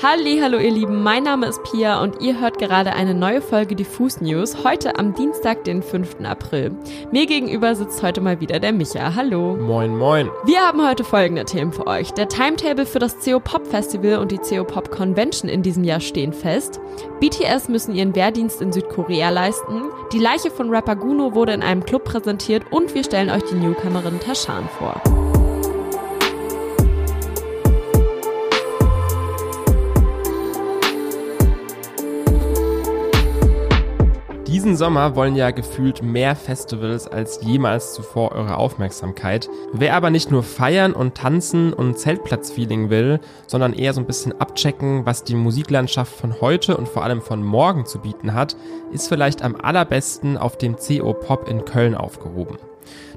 Halli, hallo ihr Lieben, mein Name ist Pia und ihr hört gerade eine neue Folge Diffus News, heute am Dienstag, den 5. April. Mir gegenüber sitzt heute mal wieder der Micha. Hallo. Moin, moin. Wir haben heute folgende Themen für euch. Der Timetable für das CO Pop Festival und die CO Pop Convention in diesem Jahr stehen fest. BTS müssen ihren Wehrdienst in Südkorea leisten. Die Leiche von Rapper Guno wurde in einem Club präsentiert und wir stellen euch die Newcomerin Tashan vor. Diesen Sommer wollen ja gefühlt mehr Festivals als jemals zuvor eure Aufmerksamkeit. Wer aber nicht nur feiern und tanzen und Zeltplatzfeeling will, sondern eher so ein bisschen abchecken, was die Musiklandschaft von heute und vor allem von morgen zu bieten hat, ist vielleicht am allerbesten auf dem CO Pop in Köln aufgehoben.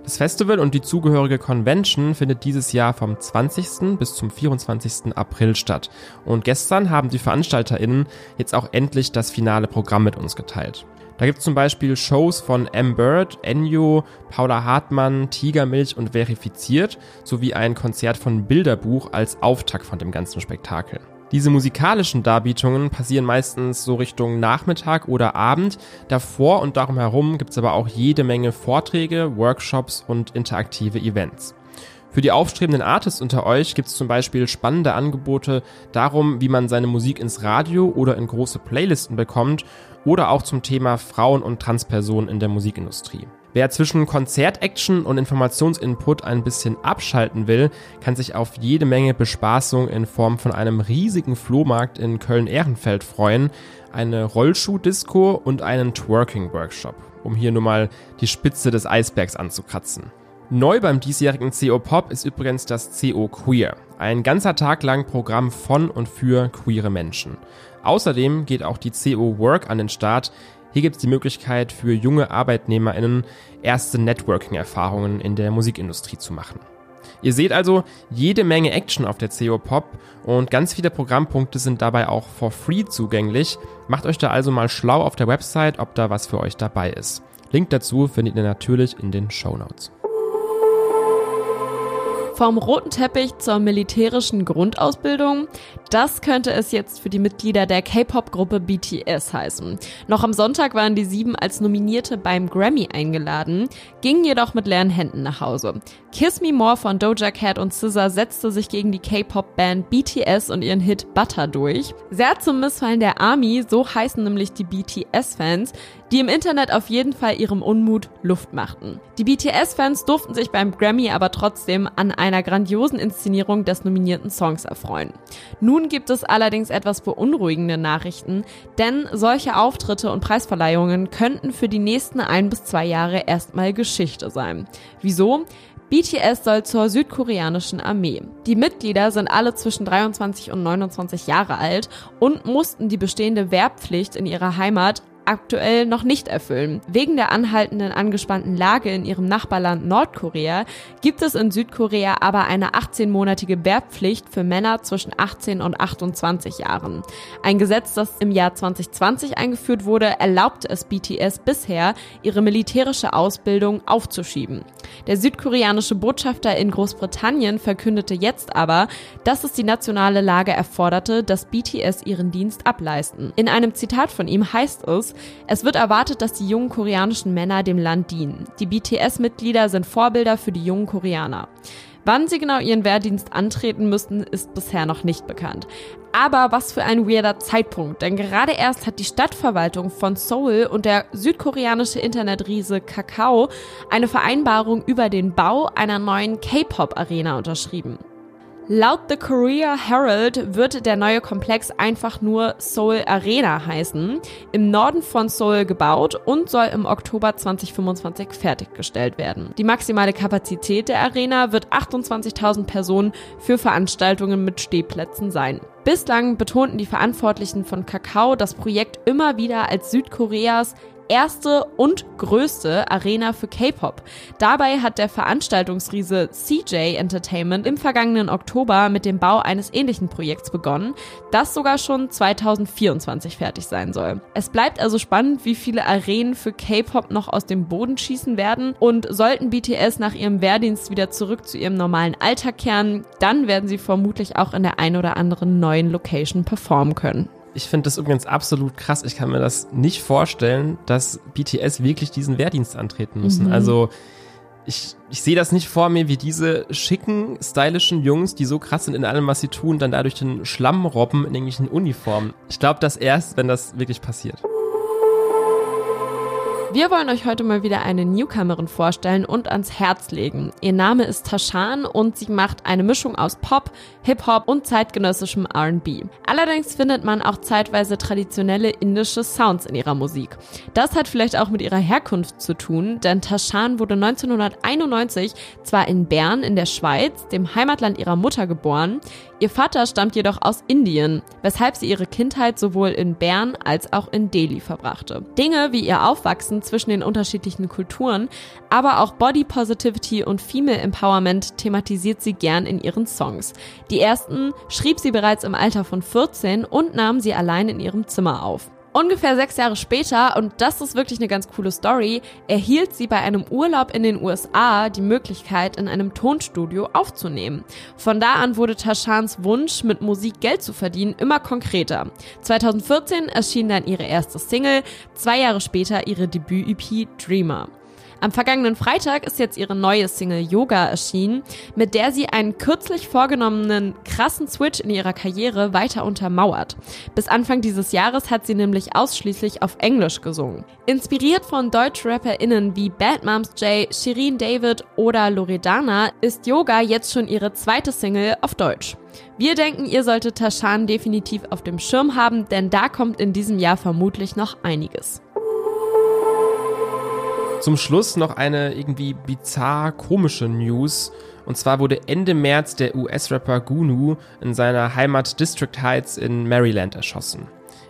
Das Festival und die zugehörige Convention findet dieses Jahr vom 20. bis zum 24. April statt. Und gestern haben die VeranstalterInnen jetzt auch endlich das finale Programm mit uns geteilt. Da gibt es zum Beispiel Shows von M. Bird, Enyo, Paula Hartmann, Tigermilch und Verifiziert sowie ein Konzert von Bilderbuch als Auftakt von dem ganzen Spektakel. Diese musikalischen Darbietungen passieren meistens so Richtung Nachmittag oder Abend. Davor und darum herum gibt es aber auch jede Menge Vorträge, Workshops und interaktive Events. Für die aufstrebenden Artists unter euch gibt es zum Beispiel spannende Angebote darum, wie man seine Musik ins Radio oder in große Playlisten bekommt oder auch zum Thema Frauen und Transpersonen in der Musikindustrie. Wer zwischen Konzertaction und Informationsinput ein bisschen abschalten will, kann sich auf jede Menge Bespaßung in Form von einem riesigen Flohmarkt in Köln-Ehrenfeld freuen, eine Rollschuh-Disco und einen Twerking-Workshop, um hier nur mal die Spitze des Eisbergs anzukratzen. Neu beim diesjährigen CO Pop ist übrigens das CO Queer, ein ganzer Tag lang Programm von und für queere Menschen. Außerdem geht auch die CO Work an den Start. Hier gibt es die Möglichkeit für junge ArbeitnehmerInnen erste Networking-Erfahrungen in der Musikindustrie zu machen. Ihr seht also jede Menge Action auf der CO Pop und ganz viele Programmpunkte sind dabei auch for free zugänglich. Macht euch da also mal schlau auf der Website, ob da was für euch dabei ist. Link dazu findet ihr natürlich in den Show Notes. Vom roten Teppich zur militärischen Grundausbildung, das könnte es jetzt für die Mitglieder der K-Pop-Gruppe BTS heißen. Noch am Sonntag waren die sieben als Nominierte beim Grammy eingeladen, gingen jedoch mit leeren Händen nach Hause. Kiss Me More von Doja Cat und SZA setzte sich gegen die K-Pop-Band BTS und ihren Hit Butter durch. Sehr zum Missfallen der Army, so heißen nämlich die BTS-Fans, die im Internet auf jeden Fall ihrem Unmut Luft machten. Die BTS-Fans durften sich beim Grammy aber trotzdem an einer grandiosen Inszenierung des nominierten Songs erfreuen. Nun gibt es allerdings etwas beunruhigende Nachrichten, denn solche Auftritte und Preisverleihungen könnten für die nächsten ein bis zwei Jahre erstmal Geschichte sein. Wieso? BTS soll zur südkoreanischen Armee. Die Mitglieder sind alle zwischen 23 und 29 Jahre alt und mussten die bestehende Wehrpflicht in ihrer Heimat aktuell noch nicht erfüllen. Wegen der anhaltenden angespannten Lage in ihrem Nachbarland Nordkorea gibt es in Südkorea aber eine 18-monatige Wehrpflicht für Männer zwischen 18 und 28 Jahren. Ein Gesetz, das im Jahr 2020 eingeführt wurde, erlaubte es BTS bisher, ihre militärische Ausbildung aufzuschieben. Der südkoreanische Botschafter in Großbritannien verkündete jetzt aber, dass es die nationale Lage erforderte, dass BTS ihren Dienst ableisten. In einem Zitat von ihm heißt es, es wird erwartet, dass die jungen koreanischen Männer dem Land dienen. Die BTS-Mitglieder sind Vorbilder für die jungen Koreaner. Wann sie genau ihren Wehrdienst antreten müssten, ist bisher noch nicht bekannt. Aber was für ein weirder Zeitpunkt, denn gerade erst hat die Stadtverwaltung von Seoul und der südkoreanische Internetriese Kakao eine Vereinbarung über den Bau einer neuen K-Pop-Arena unterschrieben. Laut The Korea Herald wird der neue Komplex einfach nur Seoul Arena heißen, im Norden von Seoul gebaut und soll im Oktober 2025 fertiggestellt werden. Die maximale Kapazität der Arena wird 28.000 Personen für Veranstaltungen mit Stehplätzen sein. Bislang betonten die Verantwortlichen von Kakao das Projekt immer wieder als Südkoreas erste und größte Arena für K-Pop. Dabei hat der Veranstaltungsriese CJ Entertainment im vergangenen Oktober mit dem Bau eines ähnlichen Projekts begonnen, das sogar schon 2024 fertig sein soll. Es bleibt also spannend, wie viele Arenen für K-Pop noch aus dem Boden schießen werden und sollten BTS nach ihrem Wehrdienst wieder zurück zu ihrem normalen Alltag kehren, dann werden sie vermutlich auch in der ein oder anderen neuen Location performen können. Ich finde das übrigens absolut krass. Ich kann mir das nicht vorstellen, dass BTS wirklich diesen Wehrdienst antreten müssen. Mhm. Also ich, ich sehe das nicht vor mir, wie diese schicken, stylischen Jungs, die so krass sind in allem, was sie tun, dann dadurch den Schlamm robben in irgendwelchen Uniformen. Ich glaube das erst, wenn das wirklich passiert. Wir wollen euch heute mal wieder eine Newcomerin vorstellen und ans Herz legen. Ihr Name ist Tashan und sie macht eine Mischung aus Pop, Hip-Hop und zeitgenössischem R&B. Allerdings findet man auch zeitweise traditionelle indische Sounds in ihrer Musik. Das hat vielleicht auch mit ihrer Herkunft zu tun, denn Tashan wurde 1991 zwar in Bern in der Schweiz, dem Heimatland ihrer Mutter, geboren, ihr Vater stammt jedoch aus Indien, weshalb sie ihre Kindheit sowohl in Bern als auch in Delhi verbrachte. Dinge wie ihr Aufwachsen zwischen den unterschiedlichen Kulturen, aber auch Body Positivity und Female Empowerment thematisiert sie gern in ihren Songs. Die ersten schrieb sie bereits im Alter von 14 und nahm sie allein in ihrem Zimmer auf. Ungefähr sechs Jahre später, und das ist wirklich eine ganz coole Story, erhielt sie bei einem Urlaub in den USA die Möglichkeit, in einem Tonstudio aufzunehmen. Von da an wurde Tashans Wunsch, mit Musik Geld zu verdienen, immer konkreter. 2014 erschien dann ihre erste Single, zwei Jahre später ihre Debüt-EP Dreamer. Am vergangenen Freitag ist jetzt ihre neue Single Yoga erschienen, mit der sie einen kürzlich vorgenommenen krassen Switch in ihrer Karriere weiter untermauert. Bis Anfang dieses Jahres hat sie nämlich ausschließlich auf Englisch gesungen. Inspiriert von Deutsch-RapperInnen wie Bad Moms J, Shirin David oder Loredana ist Yoga jetzt schon ihre zweite Single auf Deutsch. Wir denken, ihr solltet Tashan definitiv auf dem Schirm haben, denn da kommt in diesem Jahr vermutlich noch einiges. Zum Schluss noch eine irgendwie bizarr komische News. Und zwar wurde Ende März der US-Rapper Gunu in seiner Heimat District Heights in Maryland erschossen.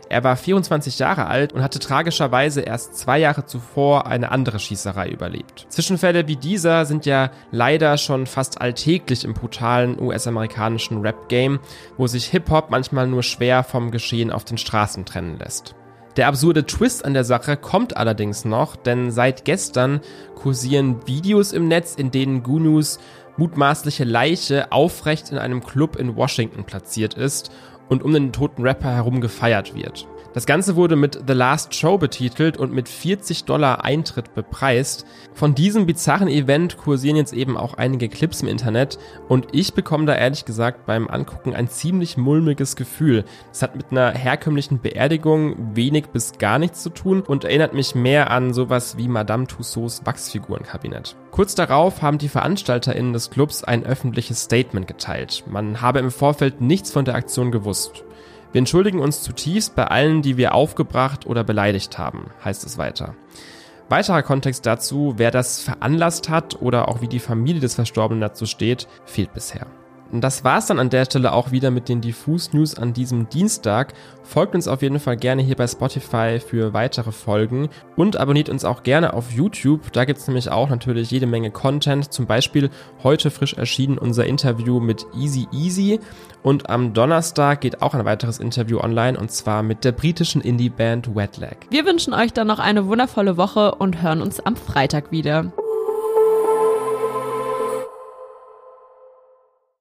Er war 24 Jahre alt und hatte tragischerweise erst zwei Jahre zuvor eine andere Schießerei überlebt. Zwischenfälle wie dieser sind ja leider schon fast alltäglich im brutalen US-amerikanischen Rap-Game, wo sich Hip-Hop manchmal nur schwer vom Geschehen auf den Straßen trennen lässt. Der absurde Twist an der Sache kommt allerdings noch, denn seit gestern kursieren Videos im Netz, in denen Gunus mutmaßliche Leiche aufrecht in einem Club in Washington platziert ist und um den toten Rapper herum gefeiert wird. Das Ganze wurde mit The Last Show betitelt und mit 40 Dollar Eintritt bepreist. Von diesem bizarren Event kursieren jetzt eben auch einige Clips im Internet und ich bekomme da ehrlich gesagt beim Angucken ein ziemlich mulmiges Gefühl. Es hat mit einer herkömmlichen Beerdigung wenig bis gar nichts zu tun und erinnert mich mehr an sowas wie Madame Tussauds Wachsfigurenkabinett. Kurz darauf haben die VeranstalterInnen des Clubs ein öffentliches Statement geteilt. Man habe im Vorfeld nichts von der Aktion gewusst. Wir entschuldigen uns zutiefst bei allen, die wir aufgebracht oder beleidigt haben, heißt es weiter. Weiterer Kontext dazu, wer das veranlasst hat oder auch wie die Familie des Verstorbenen dazu steht, fehlt bisher. Und das war's dann an der Stelle auch wieder mit den Diffus News an diesem Dienstag. Folgt uns auf jeden Fall gerne hier bei Spotify für weitere Folgen und abonniert uns auch gerne auf YouTube. Da gibt's nämlich auch natürlich jede Menge Content. Zum Beispiel heute frisch erschienen unser Interview mit Easy Easy und am Donnerstag geht auch ein weiteres Interview online und zwar mit der britischen Indie-Band Wetlag. Wir wünschen euch dann noch eine wundervolle Woche und hören uns am Freitag wieder.